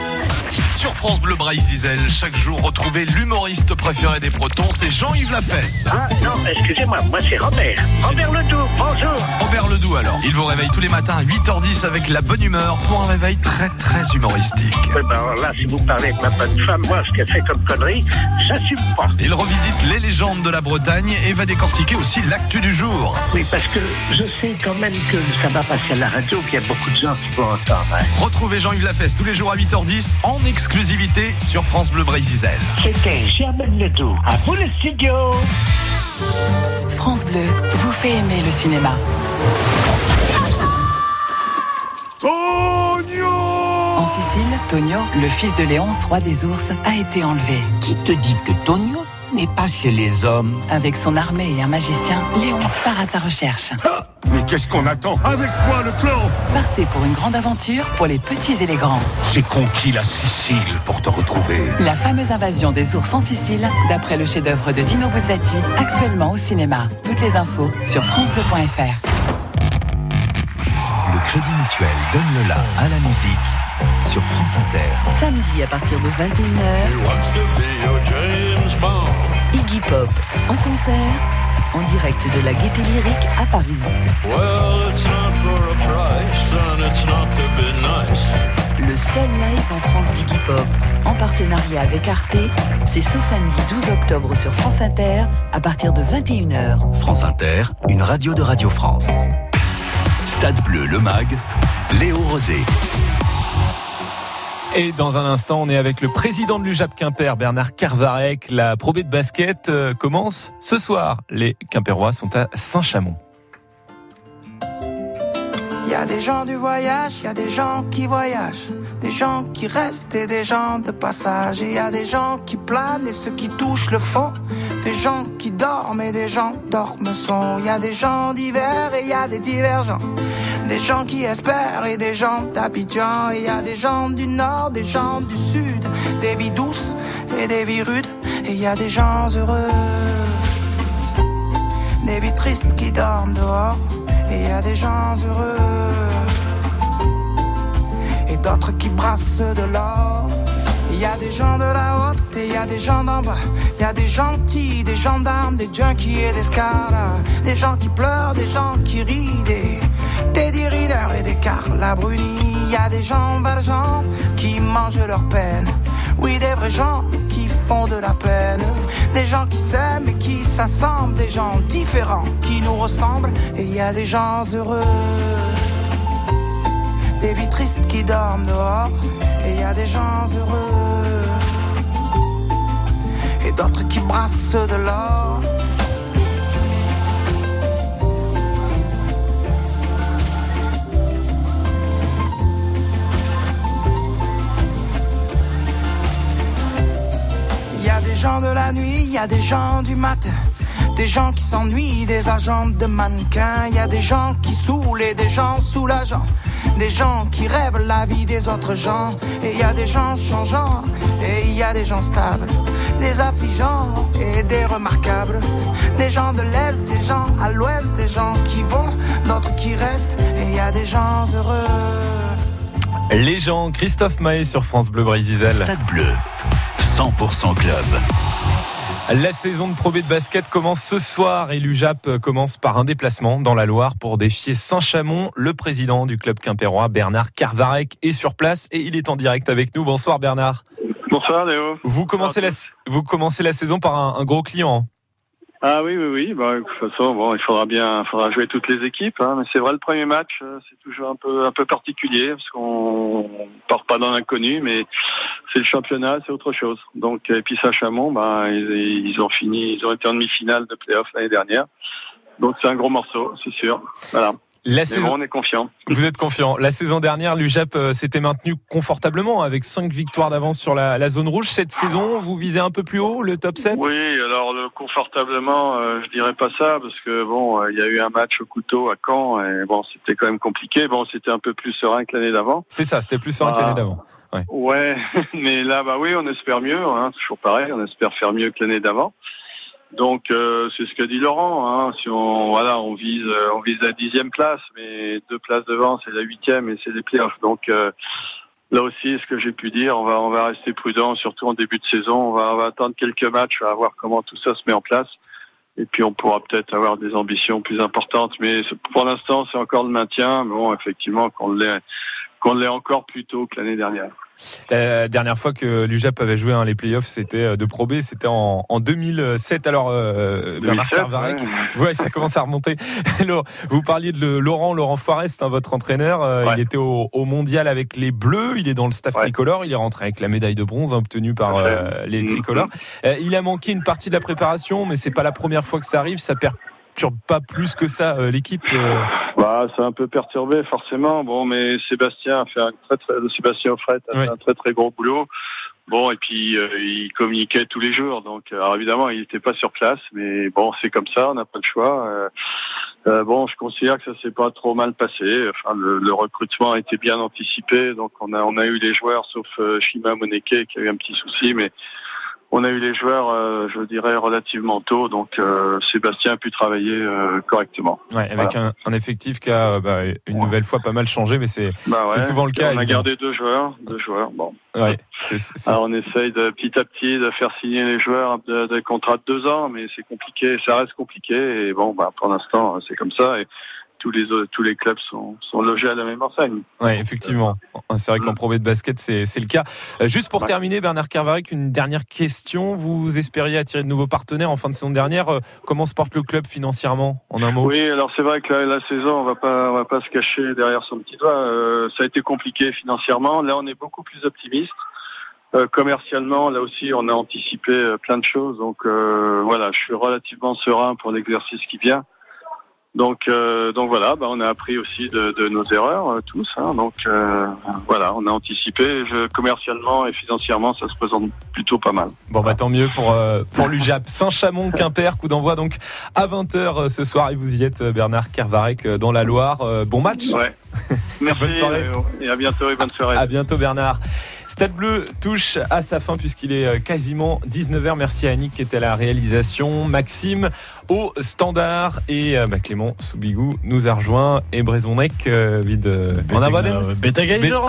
Sur France Bleu Braille Zizel, chaque jour, retrouvez l'humoriste préféré des Bretons, c'est Jean-Yves Lafesse. Ah non, excusez-moi, moi c'est Robert. Robert Ledoux, bonjour. Robert Ledoux alors. Il vous réveille tous les matins à 8h10 avec la bonne humeur pour un réveil très très humoristique. Oui, ben alors là, si vous parlez avec ma bonne femme, moi, ce qu'elle fait comme connerie, j'assume pas. Il revisite les légendes de la Bretagne et va décortiquer aussi l'actu du jour. Oui, parce que je sais quand même que ça va passer à la radio, qu'il y a beaucoup de gens qui vont entendre. hein. Retrouvez Jean-Yves Lafesse tous les jours à 8h10 en exclusivité sur France Bleu Brésil. C'était Germaine Ledoux. À vous le studio. France Bleu vous fait aimer le cinéma. En Sicile, Tonio, le fils de Léonce, roi des ours, a été enlevé. Qui te dit que Tonio n'est pas chez les hommes Avec son armée et un magicien, Léonce part à sa recherche. Mais qu'est-ce qu'on attend Avec moi, le clan Partez pour une grande aventure pour les petits et les grands. J'ai conquis la Sicile pour te retrouver. La fameuse invasion des ours en Sicile, d'après le chef-d'œuvre de Dino Buzzati, actuellement au cinéma. Toutes les infos sur francebleu.fr. Le Crédit Mutuel donne le la à la musique sur France Inter. Samedi à partir de 21h, Iggy Pop en concert, en direct de la Gaîté Lyrique à Paris. Le seul live en France d'Iggy Pop, en partenariat avec Arte, c'est ce samedi 12 octobre sur France Inter à partir de 21h. France Inter, une radio de Radio France. Stade Bleu, le MAG, Léo Rosé. Et dans un instant, on est avec le président de l'UJAP Quimper, Bernard Carvarec. La Pro B de basket euh, commence ce soir. Les Quimpérois sont à Saint-Chamond. Il y a des gens du voyage, il y a des gens qui voyagent, des gens qui restent et des gens de passage. Il y a des gens qui planent et ceux qui touchent le fond, des gens qui dorment et des gens dorment son. Il y a des gens divers et il y a des divergents, des gens qui espèrent et des gens d'Abidjan. Il y a des gens du nord, des gens du sud, des vies douces et des vies rudes. Et il y a des gens heureux, des vies tristes qui dorment dehors. Et il y a des gens heureux et d'autres qui brassent de l'or. Il y a des gens de la haute et il y a des gens d'en bas. Il y a des gentils, des gendarmes, des junkies et des scars. Des gens qui pleurent, des gens qui rient, des Riner et des Carla Bruni. Il y a des gens valjean qui mangent leur peine. Oui, des vrais gens qui font de la peine. Des gens qui s'aiment et qui s'assemblent. Des gens différents qui nous ressemblent. Et il y a des gens heureux. Des vies tristes qui dorment dehors. Et il y a des gens heureux. Et d'autres qui brassent de l'or. Il y a des gens de la nuit, il y a des gens du matin. Des gens qui s'ennuient, des agents de mannequins. Il y a des gens qui saoulent et des gens soulageants. Des gens qui rêvent la vie des autres gens. Et il y a des gens changeants et il y a des gens stables. Des affligeants et des remarquables. Des gens de l'Est, des gens à l'Ouest. Des gens qui vont, d'autres qui restent. Et il y a des gens heureux. Les gens, Christophe Maé sur France Bleu Brésil. Stade Bleu, 100% club. La saison de Pro B de basket commence ce soir et l'UJAP commence par un déplacement dans la Loire pour défier Saint-Chamond. Le président du club quimpérois, Bernard Carvarec, est sur place et il est en direct avec nous. Bonsoir Bernard. Bonsoir Léo. Vous commencez, la, vous commencez la saison par un, un gros client. Ah oui, oui, oui. Bah, de toute façon, bon, il faudra bien, il faudra jouer toutes les équipes. Hein. Mais c'est vrai, le premier match, euh, c'est toujours un peu, un peu particulier parce qu'on part pas dans l'inconnu, mais c'est le championnat, c'est autre chose. Donc, et puis Saint-Chamond, bah, ils, ils ont fini, ils ont été en demi-finale de playoff l'année dernière. Donc c'est un gros morceau, c'est sûr. Voilà. La Mais saison... bon, on est confiant. Vous êtes confiant. La saison dernière, l'UJAP euh, s'était maintenu confortablement avec cinq victoires d'avance sur la, la, zone rouge. Cette saison, vous visez un peu plus haut, le top 7 Oui, alors le confortablement, euh, je dirais pas ça parce que bon, il y a eu un match au couteau à Caen et bon, c'était quand même compliqué. Bon, c'était un peu plus serein que l'année d'avant. C'est ça, c'était plus serein ah. que l'année d'avant. Ouais. ouais. mais là, bah oui, on espère mieux. Hein, toujours pareil, on espère faire mieux que l'année d'avant. Donc euh, c'est ce que dit Laurent. Hein. Si on voilà, on vise on vise la dixième place, mais deux places devant c'est la huitième et c'est les playoffs. Donc euh, là aussi, ce que j'ai pu dire, on va, on va rester prudent, surtout en début de saison. On va, on va attendre quelques matchs, va voir comment tout ça se met en place. Et puis on pourra peut-être avoir des ambitions plus importantes. Mais pour l'instant, c'est encore le maintien. Bon, effectivement, qu'on l'ait, qu'on l'ait encore plus tôt que l'année dernière. La dernière fois que l'UJAP avait joué hein, les playoffs, c'était euh, de Pro B, c'était en, en, 2007. Alors, euh, Bernard Carvarec, ouais. ça commence à remonter. Alors, vous parliez de Laurent, Laurent Forest, hein, votre entraîneur. Euh, il était au, au, mondial avec les Bleus. Il est dans le staff tricolore. Il est rentré avec la médaille de bronze obtenue par euh, les tricolores. Mm-hmm. il a manqué une partie de la préparation, mais c'est pas la première fois que ça arrive. Ça perd pas plus que ça euh, l'équipe euh Bah, c'est un peu perturbé forcément. Bon, mais Sébastien a fait un très très Sébastien Offret a fait un très très gros boulot. Bon, et puis euh, il communiquait tous les jours, donc alors évidemment il n'était pas sur place, mais bon c'est comme ça, on n'a pas le choix. Euh, bon, je considère que ça s'est pas trop mal passé. Enfin, le, le, recrutement a été bien anticipé, donc on a on a eu les joueurs, sauf Shima Moneke qui a eu un petit souci, mais on a eu les joueurs, euh, je dirais, relativement tôt, donc euh, Sébastien a pu travailler euh, correctement. Ouais, avec un, un, effectif qui a bah, une nouvelle fois pas mal changé, mais c'est bah ouais, souvent le cas. On a gardé deux joueurs, deux joueurs. Bon. Ouais, c Alors on essaye de petit à petit de faire signer les joueurs des de contrats de deux ans, mais c'est compliqué, ça reste compliqué. Et bon, bah, pour l'instant, c'est comme ça. Et tous les tous les clubs sont, sont logés à la même enseigne. Oui, effectivement. C'est vrai qu'en Pro de basket, c'est le cas. Euh, juste pour terminer, Bernard Carvarec, une dernière question. Vous espériez attirer de nouveaux partenaires en fin de saison dernière. Euh, comment se porte le club financièrement, en un mot? Oui, alors c'est vrai que la, saison, on va pas on va pas se cacher derrière son petit doigt. Euh, ça a été compliqué financièrement. Là, on est beaucoup plus optimiste. commercialement, là aussi, on a anticipé plein de choses. Donc voilà, je suis relativement serein pour l'exercice qui vient. Donc, euh, donc voilà, bah, on a appris aussi de, de nos erreurs euh, tous. Hein, donc euh, voilà, on a anticipé. Je, commercialement et financièrement, ça se présente plutôt pas mal. Bon bah tant mieux pour euh, pour l'UJAP Saint-Chamond Quimper coup d'envoi donc à 20h ce soir et vous y êtes Bernard Kervarek dans la Loire. bon match. Ouais. Merci. bonne soirée. Et à bientôt et bonne soirée. À bientôt Bernard. Stade Bleu touche à sa fin puisqu'il est euh, quasiment 19h. Merci à Annick qui était à la réalisation, Maxime au standard et euh, bah, Clément Soubigou nous a rejoint et Brezonec euh, vide en.